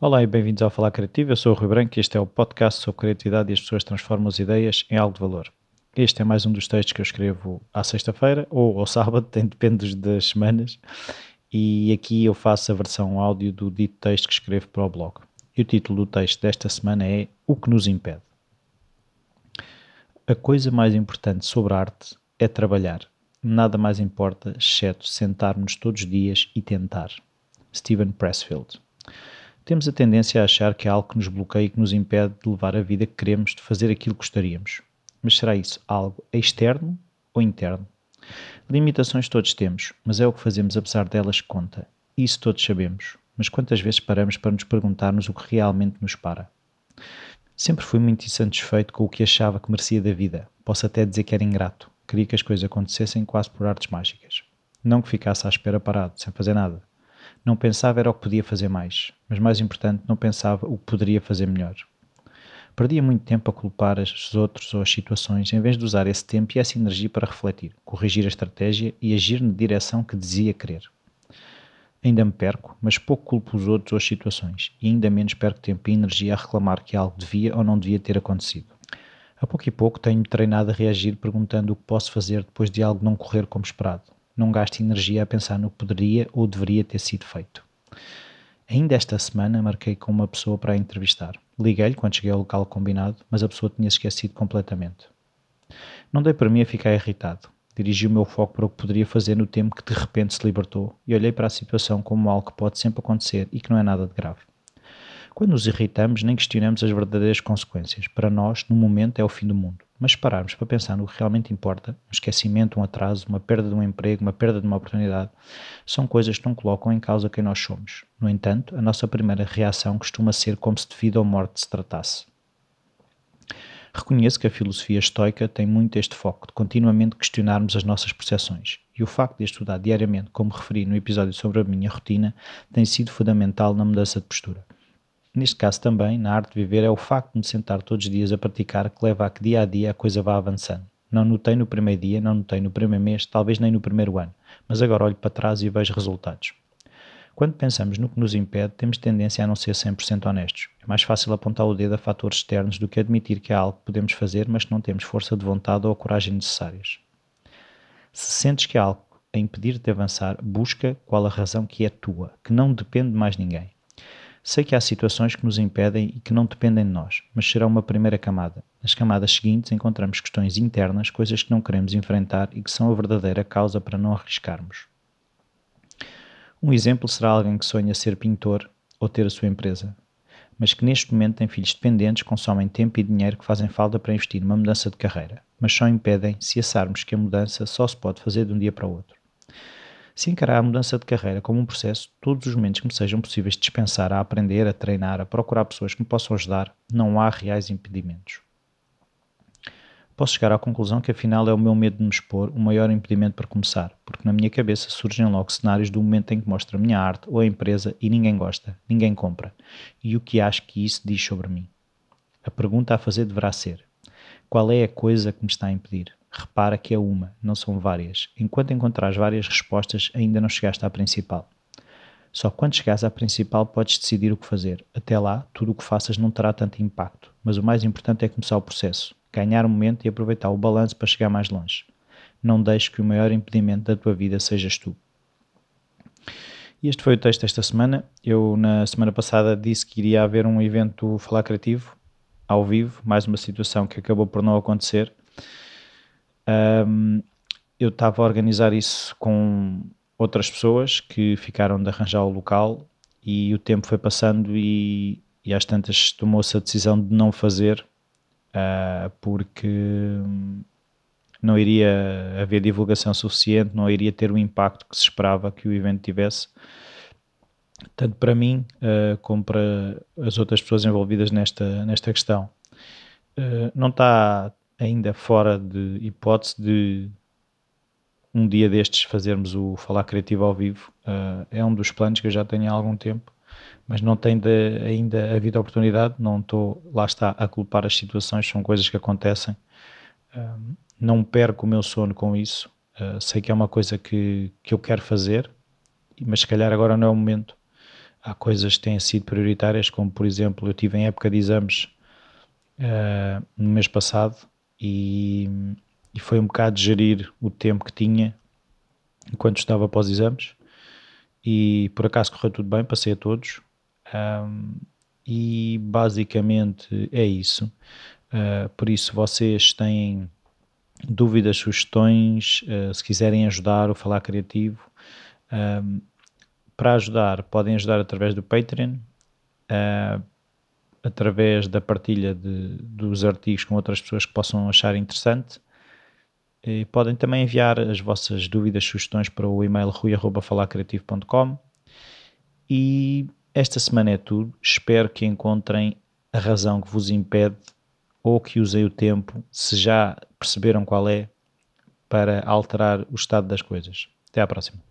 Olá e bem-vindos ao Falar Criativo. Eu sou o Rui Branco e este é o podcast sobre criatividade e as pessoas transformam as ideias em algo de valor. Este é mais um dos textos que eu escrevo à sexta-feira ou ao sábado, depende das semanas. E aqui eu faço a versão áudio do dito texto que escrevo para o blog. E o título do texto desta semana é O que nos impede. A coisa mais importante sobre arte é trabalhar. Nada mais importa, exceto sentarmos todos os dias e tentar. Steven Pressfield. Temos a tendência a achar que há algo que nos bloqueia e que nos impede de levar a vida que queremos, de fazer aquilo que gostaríamos. Mas será isso algo externo ou interno? Limitações todos temos, mas é o que fazemos apesar delas que conta. Isso todos sabemos, mas quantas vezes paramos para nos perguntarmos o que realmente nos para? Sempre fui muito insatisfeito com o que achava que merecia da vida. Posso até dizer que era ingrato. Queria que as coisas acontecessem quase por artes mágicas. Não que ficasse à espera parado, sem fazer nada. Não pensava era o que podia fazer mais, mas mais importante, não pensava o que poderia fazer melhor. Perdia muito tempo a culpar os outros ou as situações, em vez de usar esse tempo e essa energia para refletir, corrigir a estratégia e agir na direção que dizia querer. Ainda me perco, mas pouco culpo os outros ou as situações, e ainda menos perco tempo e energia a reclamar que algo devia ou não devia ter acontecido. A pouco e pouco tenho-me treinado a reagir perguntando o que posso fazer depois de algo não correr como esperado. Não gasto energia a pensar no que poderia ou deveria ter sido feito. Ainda esta semana marquei com uma pessoa para a entrevistar. Liguei-lhe quando cheguei ao local combinado, mas a pessoa tinha esquecido completamente. Não dei para mim a ficar irritado. Dirigi o meu foco para o que poderia fazer no tempo que de repente se libertou e olhei para a situação como algo que pode sempre acontecer e que não é nada de grave. Quando nos irritamos, nem questionamos as verdadeiras consequências. Para nós, no momento, é o fim do mundo. Mas se pararmos para pensar no que realmente importa, um esquecimento, um atraso, uma perda de um emprego, uma perda de uma oportunidade, são coisas que não colocam em causa quem nós somos. No entanto, a nossa primeira reação costuma ser como se de vida ou morte se tratasse. Reconheço que a filosofia estoica tem muito este foco de continuamente questionarmos as nossas percepções, e o facto de estudar diariamente, como referi no episódio sobre a minha rotina, tem sido fundamental na mudança de postura. Neste caso também, na arte de viver, é o facto de me sentar todos os dias a praticar que leva a que dia a dia a coisa vá avançando. Não notei no primeiro dia, não notei no primeiro mês, talvez nem no primeiro ano, mas agora olho para trás e vejo resultados. Quando pensamos no que nos impede, temos tendência a não ser 100% honestos. É mais fácil apontar o dedo a fatores externos do que admitir que há algo que podemos fazer, mas que não temos força de vontade ou a coragem necessárias. Se sentes que há algo a impedir de avançar, busca qual a razão que é tua, que não depende de mais ninguém. Sei que há situações que nos impedem e que não dependem de nós, mas será uma primeira camada. Nas camadas seguintes encontramos questões internas, coisas que não queremos enfrentar e que são a verdadeira causa para não arriscarmos. Um exemplo será alguém que sonha ser pintor ou ter a sua empresa, mas que neste momento tem filhos dependentes, consomem tempo e dinheiro que fazem falta para investir numa mudança de carreira, mas só impedem se assarmos que a mudança só se pode fazer de um dia para o outro. Se encarar a mudança de carreira como um processo, todos os momentos que me sejam possíveis dispensar a aprender, a treinar, a procurar pessoas que me possam ajudar, não há reais impedimentos posso chegar à conclusão que afinal é o meu medo de me expor o maior impedimento para começar, porque na minha cabeça surgem logo cenários do momento em que mostro a minha arte ou a empresa e ninguém gosta, ninguém compra. E o que acho que isso diz sobre mim? A pergunta a fazer deverá ser: qual é a coisa que me está a impedir? Repara que é uma, não são várias. Enquanto encontrares várias respostas, ainda não chegaste à principal. Só quando chegares à principal podes decidir o que fazer. Até lá, tudo o que faças não terá tanto impacto, mas o mais importante é começar o processo ganhar o momento e aproveitar o balanço para chegar mais longe. Não deixes que o maior impedimento da tua vida sejas tu. E este foi o texto desta semana. Eu, na semana passada, disse que iria haver um evento Falar Criativo, ao vivo, mais uma situação que acabou por não acontecer. Um, eu estava a organizar isso com outras pessoas que ficaram de arranjar o local e o tempo foi passando e, e às tantas tomou-se a decisão de não fazer uh, porque não iria haver divulgação suficiente, não iria ter o impacto que se esperava que o evento tivesse, tanto para mim uh, como para as outras pessoas envolvidas nesta, nesta questão. Uh, não está ainda fora de hipótese de um dia destes fazermos o Falar Criativo ao vivo. Uh, é um dos planos que eu já tenho há algum tempo mas não tem de, ainda havido oportunidade. Não estou, lá está, a culpar as situações, são coisas que acontecem. Um, não perco o meu sono com isso. Uh, sei que é uma coisa que, que eu quero fazer, mas se calhar agora não é o momento. Há coisas que têm sido prioritárias, como por exemplo, eu tive em época de exames uh, no mês passado e, e foi um bocado gerir o tempo que tinha enquanto estava após exames. E por acaso correu tudo bem, passei a todos. Um, e basicamente é isso. Uh, por isso, vocês têm dúvidas, sugestões, uh, se quiserem ajudar o Falar Criativo, um, para ajudar, podem ajudar através do Patreon, uh, através da partilha de, dos artigos com outras pessoas que possam achar interessante. E podem também enviar as vossas dúvidas, sugestões para o e-mail rui.falarcreativo.com e esta semana é tudo. Espero que encontrem a razão que vos impede ou que usem o tempo, se já perceberam qual é, para alterar o estado das coisas. Até à próxima.